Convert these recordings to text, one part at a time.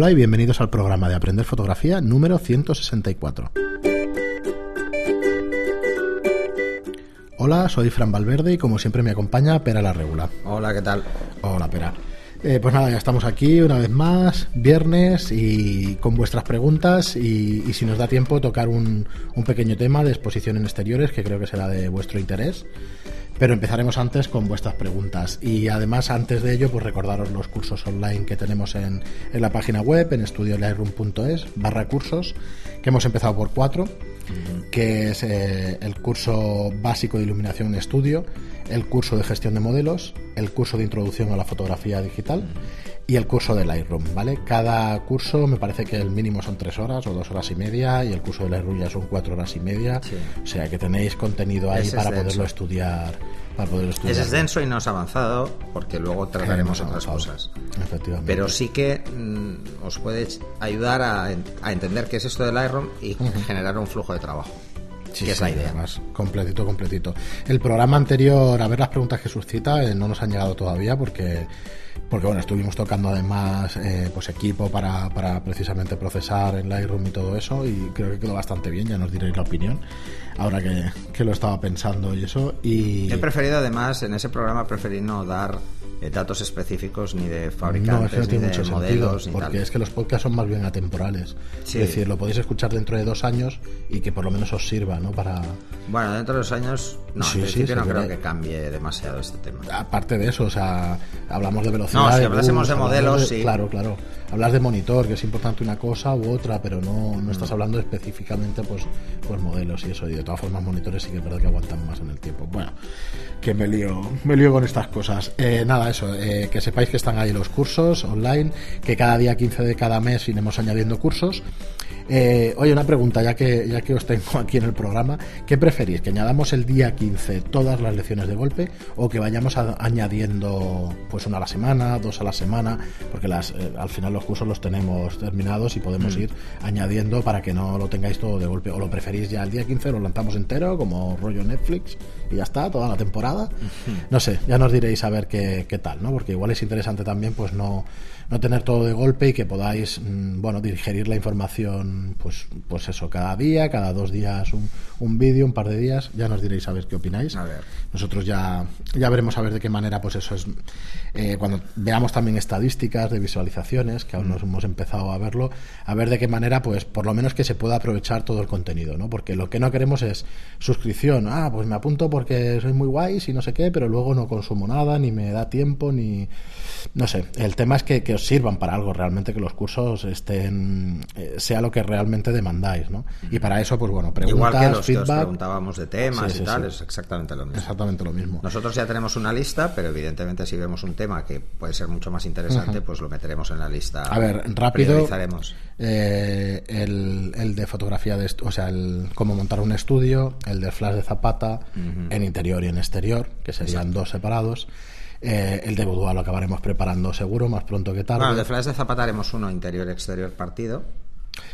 Hola y bienvenidos al programa de Aprender Fotografía número 164. Hola, soy Fran Valverde y como siempre me acompaña Pera la Regula. Hola, ¿qué tal? Hola, Pera. Eh, pues nada, ya estamos aquí una vez más, viernes, y con vuestras preguntas y, y si nos da tiempo tocar un, un, pequeño tema de exposición en exteriores que creo que será de vuestro interés. Pero empezaremos antes con vuestras preguntas y además antes de ello pues recordaros los cursos online que tenemos en, en la página web en estudiolightroom.es barra cursos que hemos empezado por cuatro que es eh, el curso básico de iluminación en estudio, el curso de gestión de modelos, el curso de introducción a la fotografía digital y el curso de Lightroom, ¿vale? Cada curso me parece que el mínimo son tres horas o dos horas y media y el curso de Lightroom ya son cuatro horas y media, sí. o sea que tenéis contenido ahí Ese para es poderlo estudiar, para poderlo estudiar. Ese es denso y no es avanzado porque luego trataremos otras cosas. Efectivamente. Pero sí que mm, os puede ayudar a, a entender qué es esto del Lightroom y generar un flujo de trabajo. Sí, que es sí, la idea. además, completito, completito. El programa anterior, a ver las preguntas que suscita, eh, no nos han llegado todavía porque, porque bueno, estuvimos tocando además eh, pues equipo para, para precisamente procesar en Lightroom y todo eso y creo que quedó bastante bien, ya nos diréis la opinión, ahora que, que lo estaba pensando y eso. Y He preferido además, en ese programa preferí no dar datos específicos ni de no, fabricantes, no ni tiene de mucho sentido, modelos, ni porque tal. es que los podcasts son más bien atemporales. Sí. Es decir, lo podéis escuchar dentro de dos años y que por lo menos os sirva, ¿no? Para, Bueno, dentro de los años, no, Sí, sí, no creo que cambie demasiado este tema. aparte de eso, o sea, hablamos de velocidad. No, si de hablásemos de hablamos modelos, sí. Claro, claro. Hablas de monitor, que es importante una cosa u otra, pero no, no Mm. estás hablando específicamente, pues, pues modelos y eso. Y de todas formas, monitores sí que es verdad que aguantan más en el tiempo. Bueno, que me lío, me lío con estas cosas. Eh, nada, eso, eh, que sepáis que están ahí los cursos online, que cada día 15 de cada mes iremos añadiendo cursos. Eh, oye, una pregunta, ya que, ya que os tengo aquí en el programa, ¿qué preferís? ¿Que añadamos el día 15 todas las lecciones de golpe o que vayamos a- añadiendo pues una a la semana, dos a la semana? Porque las, eh, al final los cursos los tenemos terminados y podemos ir añadiendo para que no lo tengáis todo de golpe. ¿O lo preferís ya el día 15, lo lanzamos entero como rollo Netflix y ya está, toda la temporada? No sé, ya nos diréis a ver qué, qué tal, ¿no? Porque igual es interesante también pues no, no tener todo de golpe y que podáis, mm, bueno, digerir la información, pues, pues eso, cada día, cada dos días un, un vídeo, un par de días, ya nos diréis a ver qué opináis. A ver. Nosotros ya, ya veremos a ver de qué manera, pues eso es, eh, cuando veamos también estadísticas de visualizaciones, que aún no hemos empezado a verlo, a ver de qué manera, pues por lo menos que se pueda aprovechar todo el contenido, ¿no? Porque lo que no queremos es suscripción, ah, pues me apunto porque soy muy guay y no sé qué, pero luego no consumo nada, ni me da tiempo, ni... No sé, el tema es que, que os sirvan para algo, realmente que los cursos estén, eh, sea lo que realmente demandáis, ¿no? Y para eso, pues bueno, preguntas, Igual que los que os feedback, preguntábamos de temas Sí, y tal, sí. es exactamente lo mismo. exactamente lo mismo. Nosotros ya tenemos una lista, pero evidentemente si vemos un tema que puede ser mucho más interesante, pues lo meteremos en la lista. A ver, rápido. Priorizaremos. eh, el, el de fotografía, de o sea, el cómo montar un estudio, el de flash de zapata, en interior y en exterior, que serían dos separados. Eh, el de boudoir lo acabaremos preparando seguro, más pronto que tarde. Bueno, de Flash de Zapata haremos uno interior-exterior partido,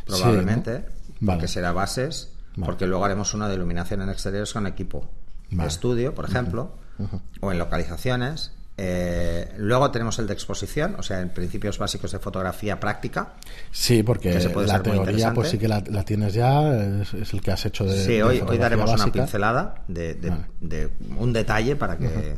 probablemente, Sí, ¿no? Vale. porque será bases, Vale. porque luego haremos uno de iluminación en exteriores con equipo de estudio, por ejemplo, o en localizaciones. Eh, luego tenemos el de exposición, o sea, en principios básicos de fotografía práctica. Sí, porque que se puede la teoría pues sí que la, la tienes ya, es, es el que has hecho de sí, de hoy, hoy fotografía daremos una básica. pincelada de, de- Vale. de un detalle para que...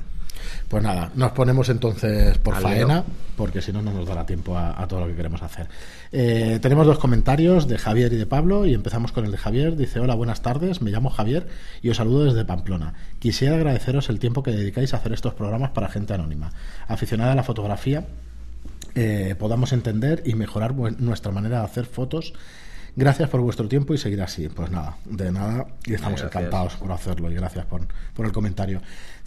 Pues nada, nos ponemos entonces por Al faena, porque si no, no nos dará tiempo a, a todo lo que queremos hacer. Eh, tenemos dos comentarios de Javier y de Pablo, y empezamos con el de Javier. Dice: Hola, buenas tardes, me llamo Javier y os saludo desde Pamplona. Quisiera agradeceros el tiempo que dedicáis a hacer estos programas para gente anónima, aficionada a la fotografía. eh, podamos entender y mejorar nuestra manera de hacer fotos. Gracias por vuestro tiempo y seguir así. Pues nada, de nada, y estamos Gracias. encantados por hacerlo y gracias por, por el comentario.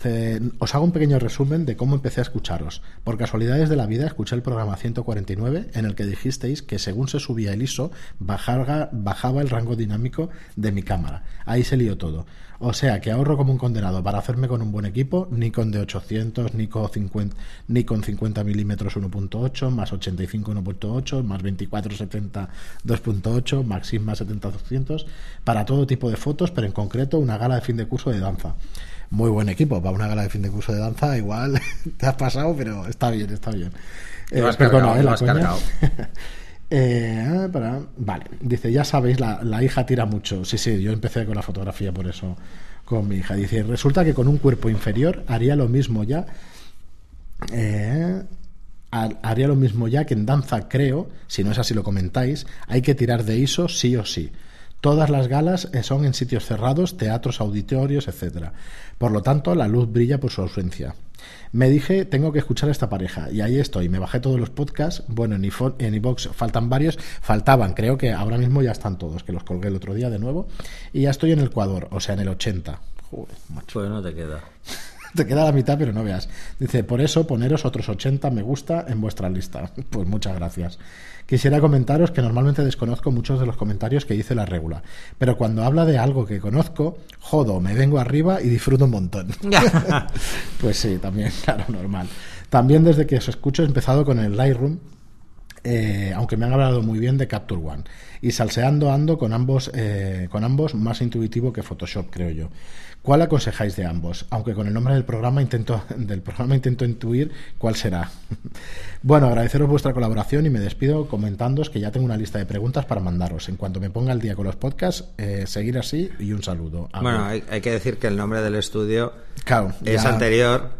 Eh, os hago un pequeño resumen de cómo empecé a escucharos. Por casualidades de la vida escuché el programa 149 en el que dijisteis que según se subía el ISO bajaba, bajaba el rango dinámico de mi cámara. Ahí se lió todo. O sea que ahorro como un condenado para hacerme con un buen equipo, Nikon de 800, Nikon 50, Nikon 50 milímetros 1.8, más 85 1.8, más 2470 2.8, más Sigma 70 200, para todo tipo de fotos, pero en concreto una gala de fin de curso de danza. Muy buen equipo para una gala de fin de curso de danza, igual te has pasado, pero está bien, está bien. Ibas perdona, cargado, eh, la ibas coña. Eh, para, vale, dice, ya sabéis, la, la hija tira mucho. Sí, sí, yo empecé con la fotografía por eso con mi hija. Dice, resulta que con un cuerpo inferior haría lo mismo ya. Eh, haría lo mismo ya que en danza, creo, si no es así lo comentáis, hay que tirar de ISO sí o sí. Todas las galas eh, son en sitios cerrados, teatros, auditorios, etcétera. Por lo tanto, la luz brilla por su ausencia. Me dije, tengo que escuchar a esta pareja. Y ahí estoy. Me bajé todos los podcasts. Bueno, en, en iVox faltan varios. Faltaban, creo que ahora mismo ya están todos, que los colgué el otro día de nuevo. Y ya estoy en el Ecuador, o sea, en el 80. Joder, Pues no te queda. te queda la mitad, pero no veas. Dice, por eso poneros otros 80 me gusta en vuestra lista. Pues muchas gracias. Quisiera comentaros que normalmente desconozco muchos de los comentarios que dice la regula, pero cuando habla de algo que conozco, jodo, me vengo arriba y disfruto un montón. pues sí, también, claro, normal. También desde que os escucho he empezado con el Lightroom, eh, aunque me han hablado muy bien de Capture One. Y salseando ando con ambos, eh, con ambos más intuitivo que Photoshop, creo yo. ¿Cuál aconsejáis de ambos? Aunque con el nombre del programa intento, del programa intento intuir cuál será. bueno, agradeceros vuestra colaboración y me despido comentándoos que ya tengo una lista de preguntas para mandaros. En cuanto me ponga al día con los podcasts, eh, seguir así y un saludo. bueno, hay, que decir que el nombre del estudio es anterior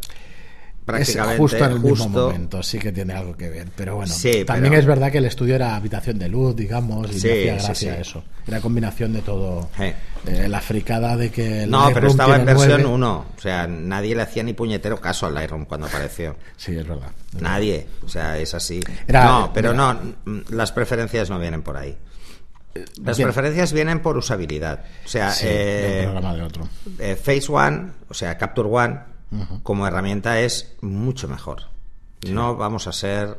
es justo en el mismo momento, sí que tiene algo que ver. Pero bueno, también es verdad que el estudio era habitación de luz, digamos, y me hacía gracia eso. Era combinación de todo. Eh, la fricada de que. no, pero estaba en versión 1. O sea, nadie le hacía ni puñetero caso al Lightroom cuando apareció. Sí, es verdad. nadie. O sea, es así. no, pero no, las preferencias no vienen por ahí. Las preferencias vienen por usabilidad. O sea, eh, de otro. Eh, Face One, o sea, Capture One, como herramienta es mucho mejor. No vamos a ser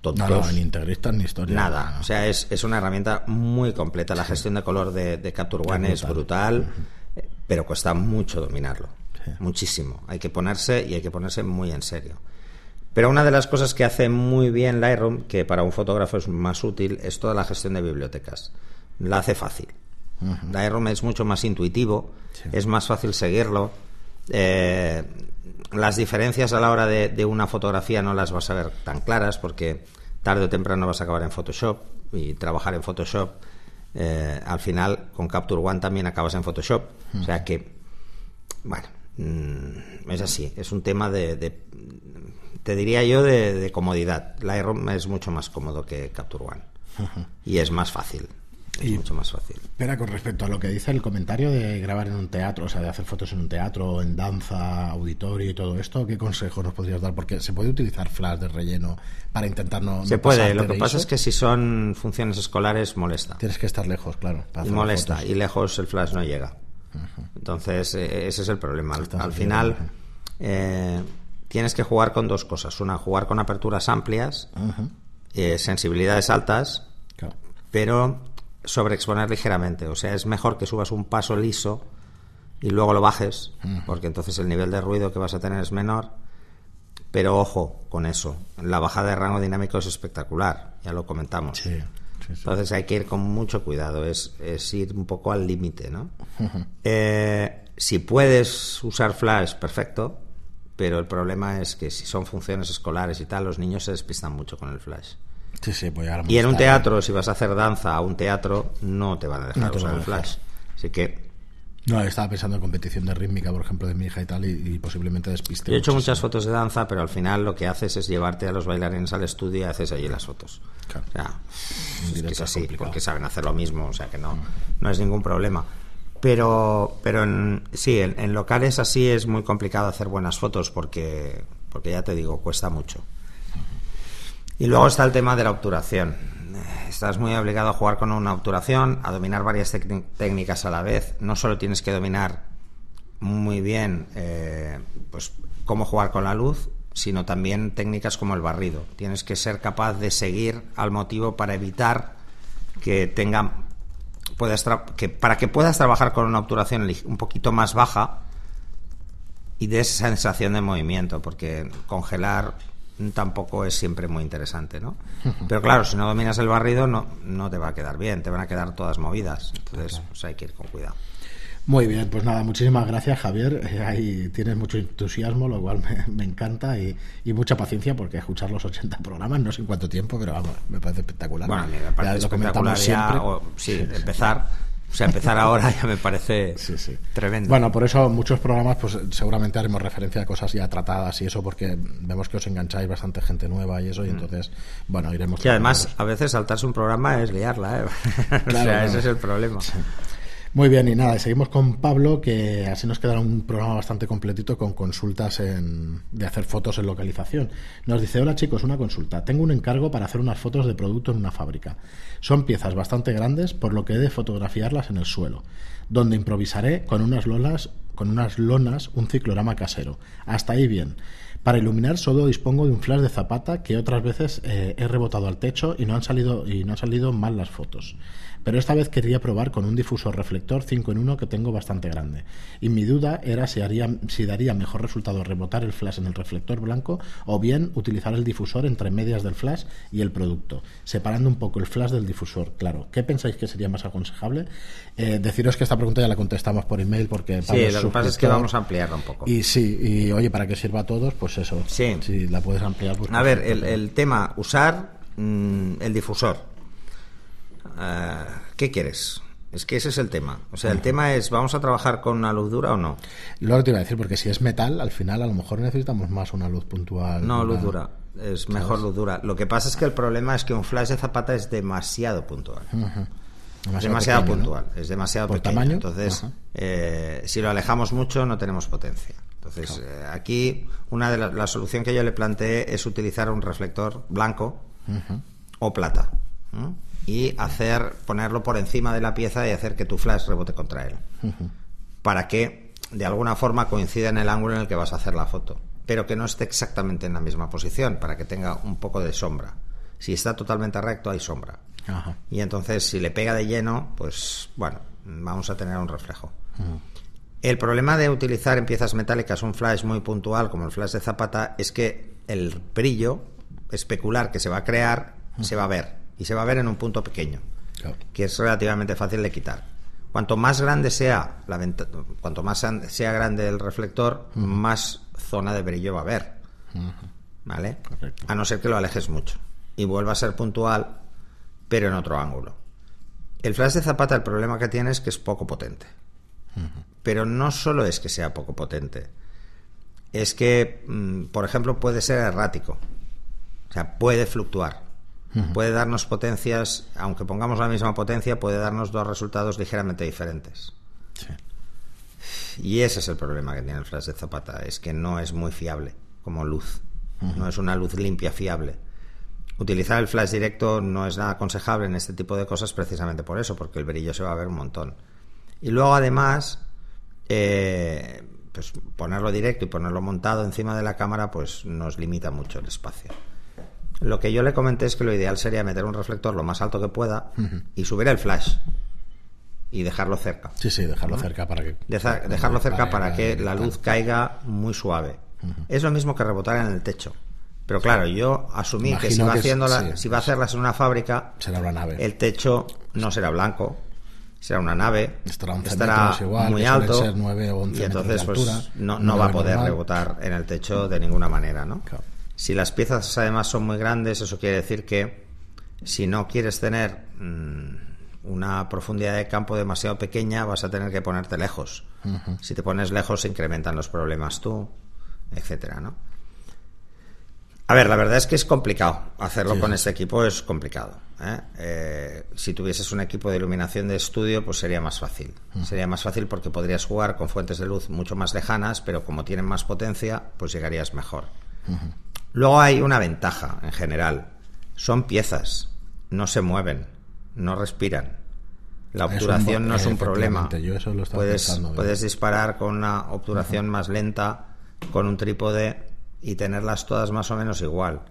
tontos. No, ni integristas ni historia. Nada. O sea, es, es, una herramienta muy completa. La gestión de color de, Capture One es brutal, pero cuesta mucho dominarlo. Muchísimo. Hay que ponerse y hay que ponerse muy en serio. Pero una de las cosas que hace muy bien Lightroom, que para un fotógrafo es más útil, es toda la gestión de bibliotecas. La hace fácil. Lightroom es mucho más intuitivo, es más fácil seguirlo eh, las diferencias a la hora de, una fotografía no las vas a ver tan claras porque tarde o temprano vas a acabar en Photoshop y trabajar en Photoshop. Eh, al final, con Capture One también acabas en Photoshop. O sea que, bueno, mm, es así. Es un tema de, te diría yo, de, comodidad. Lightroom es mucho más cómodo que Capture One. Y es más fácil y, mucho más fácil. Espera, con respecto a lo que dice el comentario de grabar en un teatro, o sea, de hacer fotos en un teatro, en danza, auditorio y todo esto, ¿qué consejos nos podrías dar? Porque se puede utilizar flash de relleno para intentar no. Se puede, lo que pasa es que si son funciones escolares molesta. Tienes que estar lejos, claro. y molesta, y lejos el flash no llega. Entonces, eh, ese es el problema. Al, final, eh, tienes que jugar con dos cosas. Una, jugar con aperturas amplias, eh, sensibilidades altas, pero sobreexponer ligeramente. O sea, es mejor que subas un paso liso y luego lo bajes, porque entonces el nivel de ruido que vas a tener es menor. Pero ojo con eso, la bajada de rango dinámico es espectacular, ya lo comentamos. Entonces hay que ir con mucho cuidado, es, ir un poco al límite, ¿no? Eh, si puedes usar flash, perfecto, pero el problema es que si son funciones escolares y tal, los niños se despistan mucho con el flash. Pues y en un teatro, si vas a hacer danza a un teatro, no te van a dejar usar el flash. Así que. No, estaba pensando en competición de rítmica, por ejemplo, de mi hija y tal, y, posiblemente despiste. Yo he hecho muchas fotos de danza, pero al final lo que haces es llevarte a los bailarines al estudio y haces allí las fotos. Claro. O sea, es, así, porque saben hacer lo mismo, o sea que no, no es ningún problema. Pero, pero en, sí, en, en, locales así es muy complicado hacer buenas fotos porque, porque ya te digo, cuesta mucho. Y luego está el tema de la obturación. Estás muy obligado a jugar con una obturación, a dominar varias técnicas a la vez. No solo tienes que dominar muy bien eh, pues, cómo jugar con la luz, sino también técnicas como el barrido. Tienes que ser capaz de seguir al motivo para evitar que tenga puedas que para que puedas trabajar con una obturación un poquito más baja y de sensación de movimiento, porque congelar tampoco es siempre muy interesante, ¿no? Pero claro, si no dominas el barrido no, no te va a quedar bien, te van a quedar todas movidas. Entonces, pues hay que ir con cuidado. Muy bien, pues nada, muchísimas gracias Javier. Eh, ahí tienes mucho entusiasmo, lo cual me, encanta y, mucha paciencia porque escuchar los 80 programas, no sé en cuánto tiempo, pero vamos, me parece espectacular. Bueno, me parece espectacular ya, sí, empezar o sea, empezar ahora ya me parece tremendo. Bueno, por eso muchos programas, pues seguramente haremos referencia a cosas ya tratadas y eso, porque vemos que os engancháis bastante gente nueva y eso, y mm. entonces, bueno, iremos. Y además, a veces saltarse un programa es liarla, ¿eh? o sea, ese es el problema. Muy bien, y nada, seguimos con Pablo, que así nos quedará un programa bastante completito con consultas en, de hacer fotos en localización. Nos dice, hola chicos, una consulta. Tengo un encargo para hacer unas fotos de producto en una fábrica. Son piezas bastante grandes, por lo que he de fotografiarlas en el suelo, donde improvisaré con unas lonas, con unas lonas un ciclorama casero. Hasta ahí bien. Para iluminar solo dispongo de un flash de zapata que otras veces eh, he rebotado al techo y no han salido y no han salido mal las fotos pero esta vez quería probar con un difusor reflector 5 en 1 que tengo bastante grande. Y mi duda era si, haría, si daría mejor resultado rebotar el flash en el reflector blanco o bien utilizar el difusor entre medias del flash y el producto, separando un poco el flash del difusor. Claro, ¿qué pensáis que sería más aconsejable? Eh, deciros que esta pregunta ya la contestamos por email porque... sí, lo que pasa es que vamos a ampliarla un poco. Y sí, y oye, para que sirva a todos, pues eso. Sí. Si la puedes ampliar. Pues a ver, el, tema, usar mm, el difusor eh, ¿qué quieres? Es que ese es el tema. O sea, el tema es, ¿vamos a trabajar con una luz dura o no? Lo te iba a decir, porque si es metal, al final a lo mejor necesitamos más una luz puntual. No, luz dura. Es mejor luz dura. Lo que pasa es que el problema es que un flash de zapata es demasiado puntual. Demasiado, puntual. Es demasiado ¿Por Tamaño? Entonces, eh, si lo alejamos mucho, no tenemos potencia. Entonces, eh, aquí, una de las la solución que yo le planteé es utilizar un reflector blanco o plata y hacer ponerlo por encima de la pieza y hacer que tu flash rebote contra él. Para que de alguna forma coincida en el ángulo en el que vas a hacer la foto, pero que no esté exactamente en la misma posición, para que tenga un poco de sombra. Si está totalmente recto, hay sombra. Y entonces, si le pega de lleno, pues bueno, vamos a tener un reflejo. El problema de utilizar en piezas metálicas un flash muy puntual, como el flash de Zapata, es que el brillo especular que se va a crear se va a ver y se va a ver en un punto pequeño, que es relativamente fácil de quitar. Cuanto más grande sea la cuanto más sea grande el reflector, más zona de brillo va a haber. ¿Vale? A no ser que lo alejes mucho y vuelva a ser puntual, pero en otro ángulo. El flash de zapata, el problema que tiene es que es poco potente. Pero no solo es que sea poco potente, es que, mm, por ejemplo, puede ser errático. O sea, puede fluctuar puede darnos potencias, aunque pongamos la misma potencia, puede darnos dos resultados ligeramente diferentes. Y ese es el problema que tiene el flash de Zapata, es que no es muy fiable como luz, no es una luz limpia fiable. Utilizar el flash directo no es nada aconsejable en este tipo de cosas precisamente por eso, porque el brillo se va a ver un montón. Y luego además, eh, pues ponerlo directo y ponerlo montado encima de la cámara, pues nos limita mucho el espacio. Lo que yo le comenté es que lo ideal sería meter un reflector lo más alto que pueda y subir el flash y dejarlo cerca. Sí, sí, dejarlo cerca para que dejarlo cerca para que la luz caiga muy suave. Es lo mismo que rebotar en el techo. Pero claro, yo asumí que si va, si va a hacerlas en una fábrica, será una nave. El techo no será blanco, será una nave, estará, muy alto y entonces pues, no, no va a poder rebotar en el techo de ninguna manera, ¿no? Si las piezas además son muy grandes, eso quiere decir que si no quieres tener mm, una profundidad de campo demasiado pequeña, vas a tener que ponerte lejos. Si te pones lejos, se incrementan los problemas tú, etcétera, ¿no? A ver, la verdad es que es complicado. Hacerlo con este equipo es complicado. ¿eh? Eh, si tuvieses un equipo de iluminación de estudio, pues sería más fácil. Sería más fácil porque podrías jugar con fuentes de luz mucho más lejanas, pero como tienen más potencia, pues llegarías mejor. Luego hay una ventaja en general. Son piezas, no se mueven, no respiran. La obturación no es un problema. puedes, puedes disparar con una obturación más lenta, con un trípode y tenerlas todas más o menos igual.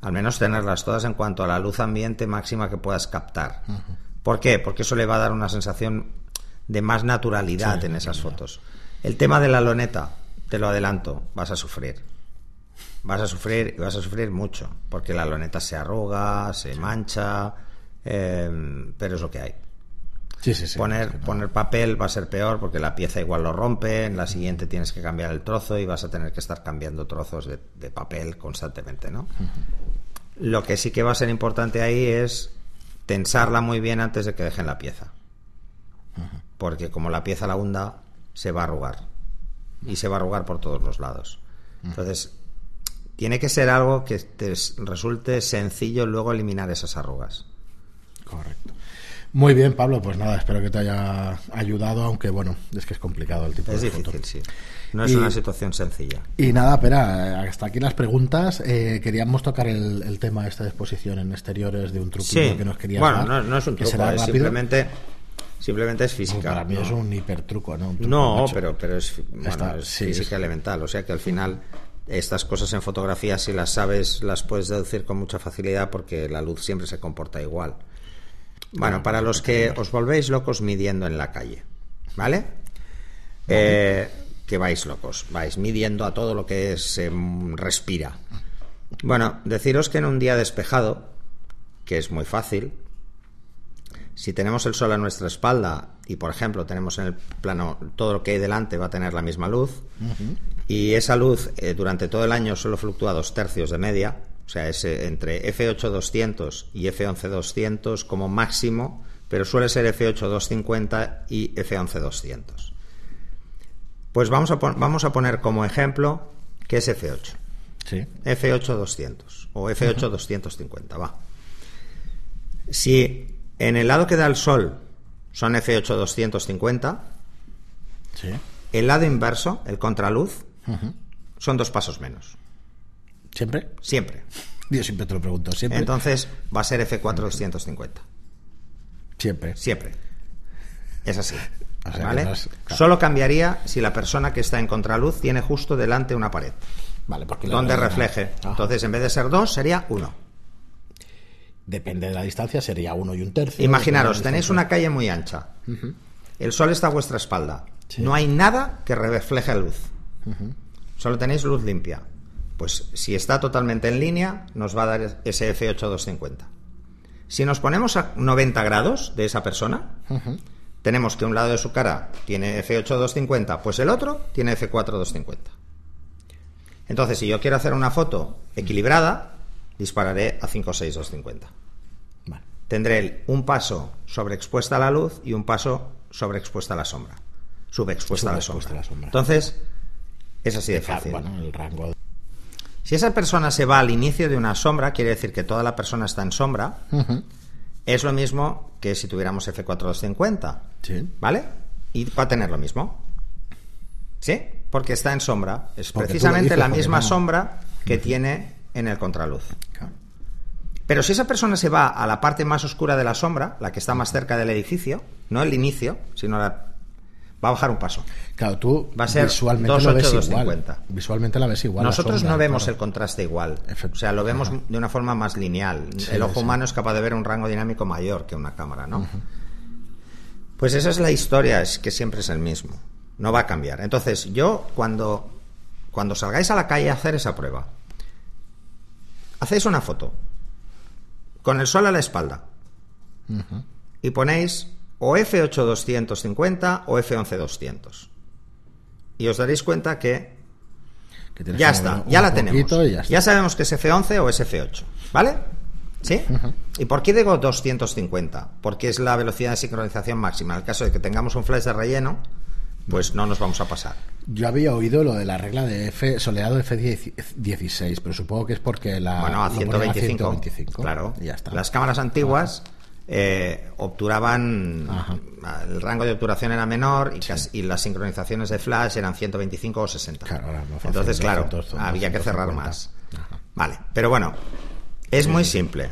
Al menos tenerlas todas en cuanto a la luz ambiente máxima que puedas captar. ¿Por qué? Porque eso le va a dar una sensación de más naturalidad en esas fotos. El tema de la loneta, te lo adelanto, vas a sufrir vas a sufrir y vas a sufrir mucho, porque la loneta se arruga, se mancha, eh, pero es lo que hay. poner, poner papel va a ser peor porque la pieza igual lo rompe, en la siguiente tienes que cambiar el trozo y vas a tener que estar cambiando trozos de, papel constantemente, ¿no? Lo que sí que va a ser importante ahí es tensarla muy bien antes de que dejen la pieza. Porque como la pieza la hunda, se va a arrugar. Y se va a arrugar por todos los lados. Entonces, tiene que ser algo que te resulte sencillo luego eliminar esas arrugas. Correcto. Muy bien, Pablo, pues nada, espero que te haya ayudado, aunque bueno, es que es complicado el tipo es de difícil, sí. No es una situación sencilla. Y nada, espera, hasta aquí las preguntas. Eh, queríamos tocar el, tema de esta exposición en exteriores de un truco que nos querías Bueno, no, es un truco, es simplemente simplemente es física. para mí es un hipertruco, ¿no? no, pero, pero es, física elemental, o sea que al final estas cosas en fotografía si las sabes las puedes deducir con mucha facilidad porque la luz siempre se comporta igual. Bueno, para los que os volvéis locos midiendo en la calle, ¿vale? Eh, que vais locos, vais midiendo a todo lo que se respira. Bueno, deciros que en un día despejado, que es muy fácil, si tenemos el sol a nuestra espalda y, por ejemplo, tenemos en el plano todo lo que hay delante va a tener la misma luz, y esa luz eh, durante todo el año solo fluctúa dos tercios de media, o sea, es eh, entre F8 y F11 como máximo, pero suele ser F8 y F11 Pues vamos a, vamos a poner como ejemplo que es F8. Sí. F8 o F8 va. Si en el lado que da el sol son F8 sí. el lado inverso, el contraluz, son dos pasos menos. ¿Siempre? Siempre. Yo siempre te lo pregunto, siempre. Entonces va a ser F4 250. Siempre. Siempre. Es así. ¿Vale? Solo cambiaría si la persona que está en contraluz tiene justo delante una pared. Vale, porque donde refleje. Entonces, en vez de ser dos, sería uno. Depende de la distancia, sería uno y un tercio. Imaginaros, tenéis una calle muy ancha. El sol está a vuestra espalda. No hay nada que refleje luz. Solo tenéis luz limpia. Pues si está totalmente en línea, nos va a dar ese F8250. Si nos ponemos a 90 grados de esa persona, tenemos que un lado de su cara tiene F8250, pues el otro tiene F4250. Entonces, si yo quiero hacer una foto equilibrada, dispararé a 56250. Vale. Tendré un paso sobreexpuesta a la luz y un paso sobreexpuesta a la sombra. Subexpuesta, a, la sombra. Entonces, es así de fácil. Bueno, el rango si esa persona se va al inicio de una sombra, quiere decir que toda la persona está en sombra. Es lo mismo que si tuviéramos F4250. Sí. ¿Vale? Y va a tener lo mismo. ¿Sí? Porque está en sombra. Es precisamente la misma sombra que tiene en el contraluz. Pero si esa persona se va a la parte más oscura de la sombra, la que está más cerca del edificio, no el inicio, sino la va a bajar un paso. Claro, tú va a ser visualmente lo ves igual. Visualmente la ves igual. Nosotros no vemos el contraste igual. O sea, lo vemos de una forma más lineal. el ojo humano es capaz de ver un rango dinámico mayor que una cámara, ¿no? Pues esa es la historia, es que siempre es el mismo. No va a cambiar. Entonces, yo cuando, cuando salgáis a la calle a hacer esa prueba, hacéis una foto con el sol a la espalda y ponéis o F8250 o F11200. Y os daréis cuenta que, ya está, ya la tenemos. Ya, sabemos que es F11 o es F8, ¿vale? ¿Sí? ¿Y por qué digo 250? Porque es la velocidad de sincronización máxima. En el caso de que tengamos un flash de relleno, pues no nos vamos a pasar. Yo había oído lo de la regla de F soleado F16, pero supongo que es porque la bueno a 125, claro. Ya está. Las cámaras antiguas eh, obturaban el rango de obturación era menor y, las sincronizaciones de flash eran 125 o 60 entonces claro había que cerrar más. Vale pero bueno es muy simple.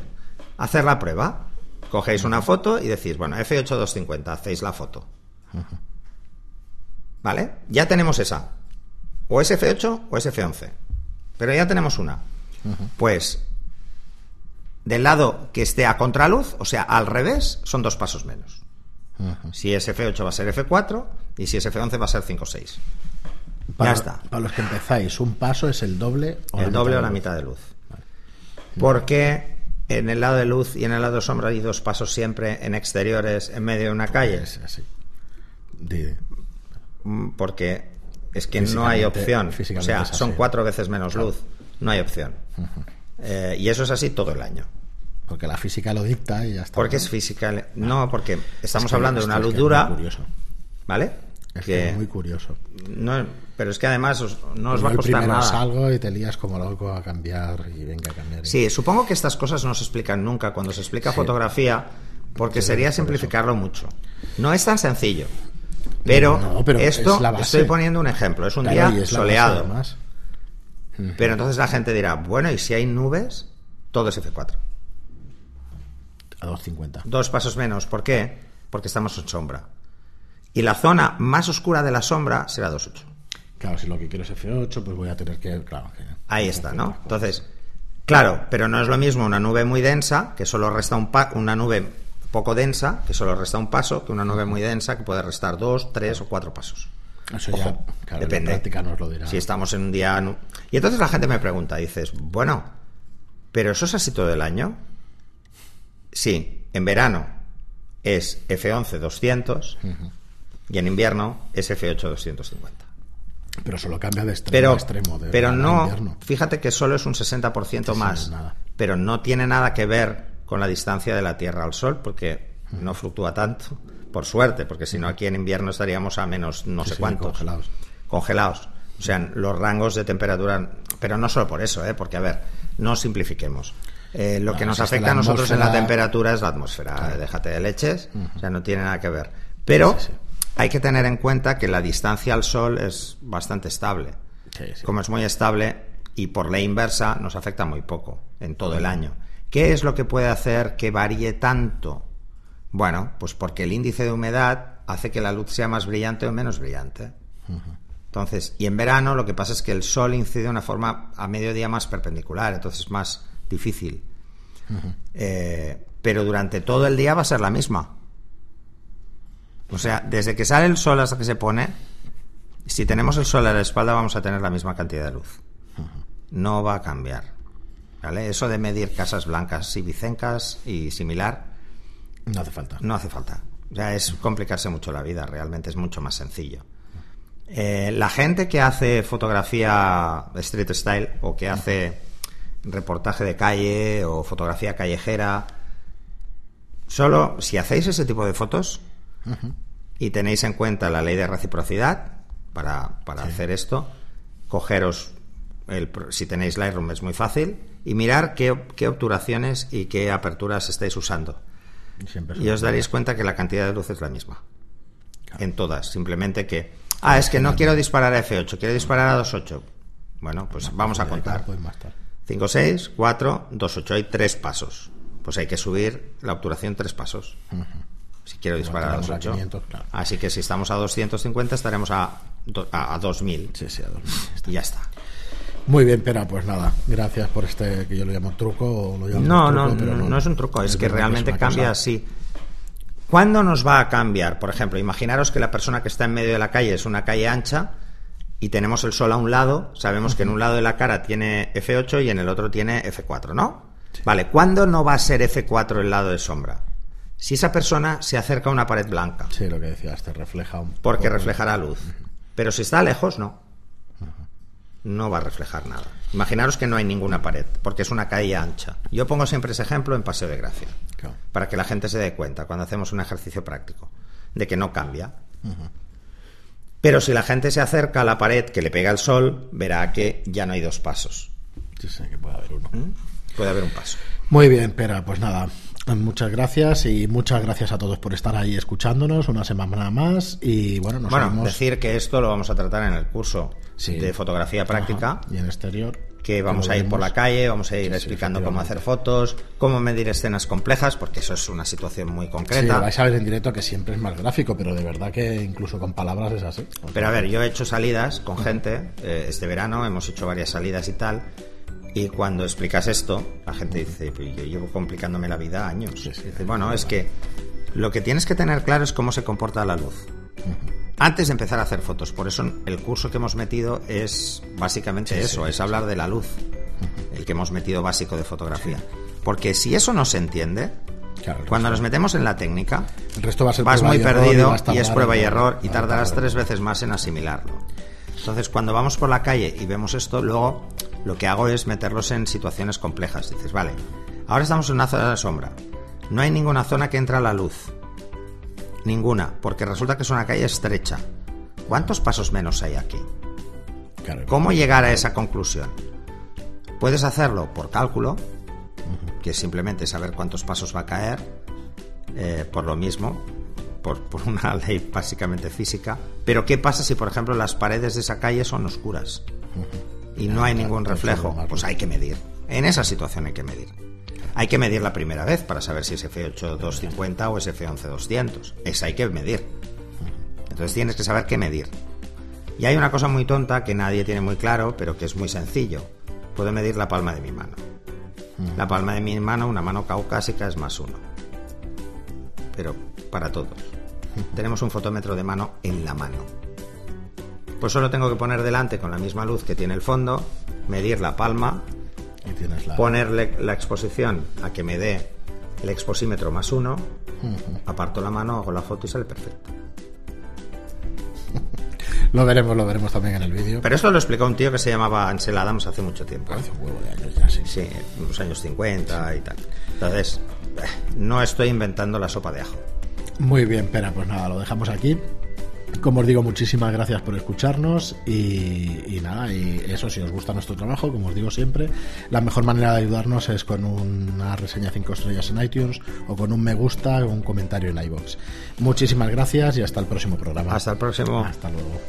Hacer la prueba. Cogéis una foto y decís bueno F8250 hacéis la foto vale ya tenemos esa o es F8 o es F11 pero ya tenemos una pues del lado que esté a contraluz, o sea, al revés, son dos pasos menos. Si es F8 va a ser F4 y si es F11 va a ser 5-6. Ya está. Para los que empezáis, un paso es el doble o el doble o la mitad de luz. Porque en el lado de luz y en el lado de sombra hay dos pasos siempre en exteriores en medio de una calle? Es así. Porque es que no hay opción. O sea, son cuatro veces menos luz. No hay opción. Eh, y eso es así todo el año. Porque la física lo dicta y ya está. Porque es física. No, porque estamos hablando de una luz dura. curioso. ¿Vale? Es que, es muy curioso. No, pero es que además no os va a costar primero nada. salgo y te lías como loco a cambiar y venga a cambiar. Sí, supongo que estas cosas no se explican nunca cuando se explica fotografía, porque sería simplificarlo mucho. No es tan sencillo. Pero, esto, estoy poniendo un ejemplo, es un día soleado. Pero entonces la gente dirá, bueno, ¿y si hay nubes? Todo es F4. A 2.50. Dos pasos menos. ¿Por qué? Porque estamos en sombra. Y la zona más oscura de la sombra será 2.8. Claro, si lo que quiero es F8, pues voy a tener que... Claro, Ahí está, ¿no? Entonces, claro, pero no es lo mismo una nube muy densa, que solo resta un pa una nube poco densa, que solo resta un paso, que una nube muy densa, que puede restar dos, tres o cuatro pasos. Eso ya, depende. La práctica nos lo dirá. Si estamos en un día... Y entonces la gente me pregunta, dices, bueno, ¿pero eso es así todo el año? Sí, en verano es F11 200 y en invierno es F8 250. Pero solo cambia de extremo a extremo. De pero no, fíjate que solo es un 60% más. pero no tiene nada que ver con la distancia de la Tierra al Sol, porque no fluctúa tanto, por suerte, porque si no aquí en invierno estaríamos a menos no sé cuántos. Congelados. Congelados. O sea, los rangos de temperatura, pero no solo por eso, ¿eh? porque a ver, no simplifiquemos. Eh, lo que nos afecta a nosotros en la temperatura es la atmósfera. Déjate de leches, o sea, no tiene nada que ver. Pero hay que tener en cuenta que la distancia al Sol es bastante estable. Como es muy estable y por ley inversa nos afecta muy poco en todo el año. ¿Qué es lo que puede hacer que varíe tanto? Bueno, pues porque el índice de humedad hace que la luz sea más brillante o menos brillante. Entonces, y en verano lo que pasa es que el sol incide de una forma a mediodía más perpendicular, entonces es más difícil. Eh, pero durante todo el día va a ser la misma. O sea, desde que sale el sol hasta que se pone, si tenemos el sol a la espalda vamos a tener la misma cantidad de luz. No va a cambiar. ¿Vale? Eso de medir casas blancas y bicencas y similar. No hace falta. No hace falta. Ya es complicarse mucho la vida, realmente es mucho más sencillo. Eh, la gente que hace fotografía street style o que hace reportaje de calle o fotografía callejera, solo si hacéis ese tipo de fotos, y tenéis en cuenta la ley de reciprocidad para, hacer esto, cogeros, el, si tenéis Lightroom es muy fácil, y mirar qué, obturaciones y qué aperturas estáis usando. y os daréis cuenta que la cantidad de luz es la misma. En todas. Simplemente que. Ah, es que no quiero disparar a F8, quiero disparar a 2.8. Bueno, pues vamos a contar. 5, 6, 4, 2, 8. Hay tres pasos. Pues hay que subir la obturación tres pasos si quiero disparar a 2.8. Así que si estamos a 250 estaremos a, a, 2000. Sí, sí, a 2000. Y ya está. Muy bien, pero pues nada, gracias por este que yo lo llamo truco. lo llamo no, no, no, es un truco, es, que realmente cambia así. ¿Cuándo nos va a cambiar? Por ejemplo, imaginaros que la persona que está en medio de la calle es una calle ancha y tenemos el sol a un lado, sabemos que en un lado de la cara tiene F8 y en el otro tiene F4, ¿no? Vale, ¿cuándo no va a ser F4 el lado de sombra? si esa persona se acerca a una pared blanca. Sí, lo que decías, te refleja un Porque reflejará luz. Pero si está lejos, no. No va a reflejar nada. Imaginaros que no hay ninguna pared, porque es una calle ancha. Yo pongo siempre ese ejemplo en Paseo de Gracia, para que la gente se dé cuenta cuando hacemos un ejercicio práctico, de que no cambia. Pero si la gente se acerca a la pared que le pega el sol, verá que ya no hay dos pasos. Sí, sí, que puede haber uno. ¿Mm? Puede haber un paso. Muy bien, pero pues nada, Muchas gracias y muchas gracias a todos por estar ahí escuchándonos una semana más y bueno, nos bueno decir que esto lo vamos a tratar en el curso de fotografía práctica. Y en exterior que vamos a ir por la calle, vamos a ir explicando cómo hacer fotos, cómo medir escenas complejas, porque eso es una situación muy concreta. Sí, vais a ver en directo que siempre es más gráfico, pero de verdad que incluso con palabras es así. Pero a ver, yo he hecho salidas con gente eh, este verano, hemos hecho varias salidas y tal, y cuando explicas esto, la gente dice, pues yo llevo complicándome la vida años. bueno, es que lo que tienes que tener claro es cómo se comporta la luz. Antes de empezar a hacer fotos, por eso el curso que hemos metido es básicamente eso, es hablar de la luz, el que hemos metido básico de fotografía. Porque si eso no se entiende, cuando nos metemos en la técnica, el resto va a ser vas muy perdido y, es prueba y error y tardarás tres veces más en asimilarlo. Entonces, cuando vamos por la calle y vemos esto, luego lo que hago es meterlos en situaciones complejas. Dices, vale, ahora estamos en una zona de sombra. No hay ninguna zona que entra la luz. Ninguna, porque resulta que es una calle estrecha. ¿Cuántos pasos menos hay aquí? ¿Cómo llegar a esa conclusión? Puedes hacerlo por cálculo, que es simplemente saber cuántos pasos va a caer, eh, por lo mismo, por, una ley básicamente física. Pero ¿qué pasa si, por ejemplo, las paredes de esa calle son oscuras y no hay ningún reflejo? Pues hay que medir. En esa situación hay que medir. Hay que medir la primera vez para saber si es F8250 o es F11200. Esa hay que medir. Entonces tienes que saber qué medir. Y hay una cosa muy tonta que nadie tiene muy claro, pero que es muy sencillo. Puedo medir la palma de mi mano. La palma de mi mano, una mano caucásica, es más uno. Pero para todos. Tenemos un fotómetro de mano en la mano. Pues solo tengo que poner delante con la misma luz que tiene el fondo, medir la palma, ponerle la exposición a que me dé el exposímetro más uno, aparto la mano, hago la foto y sale perfecto. Lo veremos, lo veremos también en el vídeo. Pero esto lo explicó un tío que se llamaba Ansel Adams hace mucho tiempo. Hace un huevo de años ya, sí. Sí, en los años 50 y tal. Entonces, eh, no estoy inventando la sopa de ajo. Muy bien, pero pues nada, lo dejamos aquí. Como os digo, muchísimas gracias por escucharnos y, nada, y eso, si os gusta nuestro trabajo, como os digo siempre, la mejor manera de ayudarnos es con una reseña 5 estrellas en iTunes o con un me gusta o un comentario en iBox. Muchísimas gracias y hasta el próximo programa. Hasta el próximo. Hasta luego.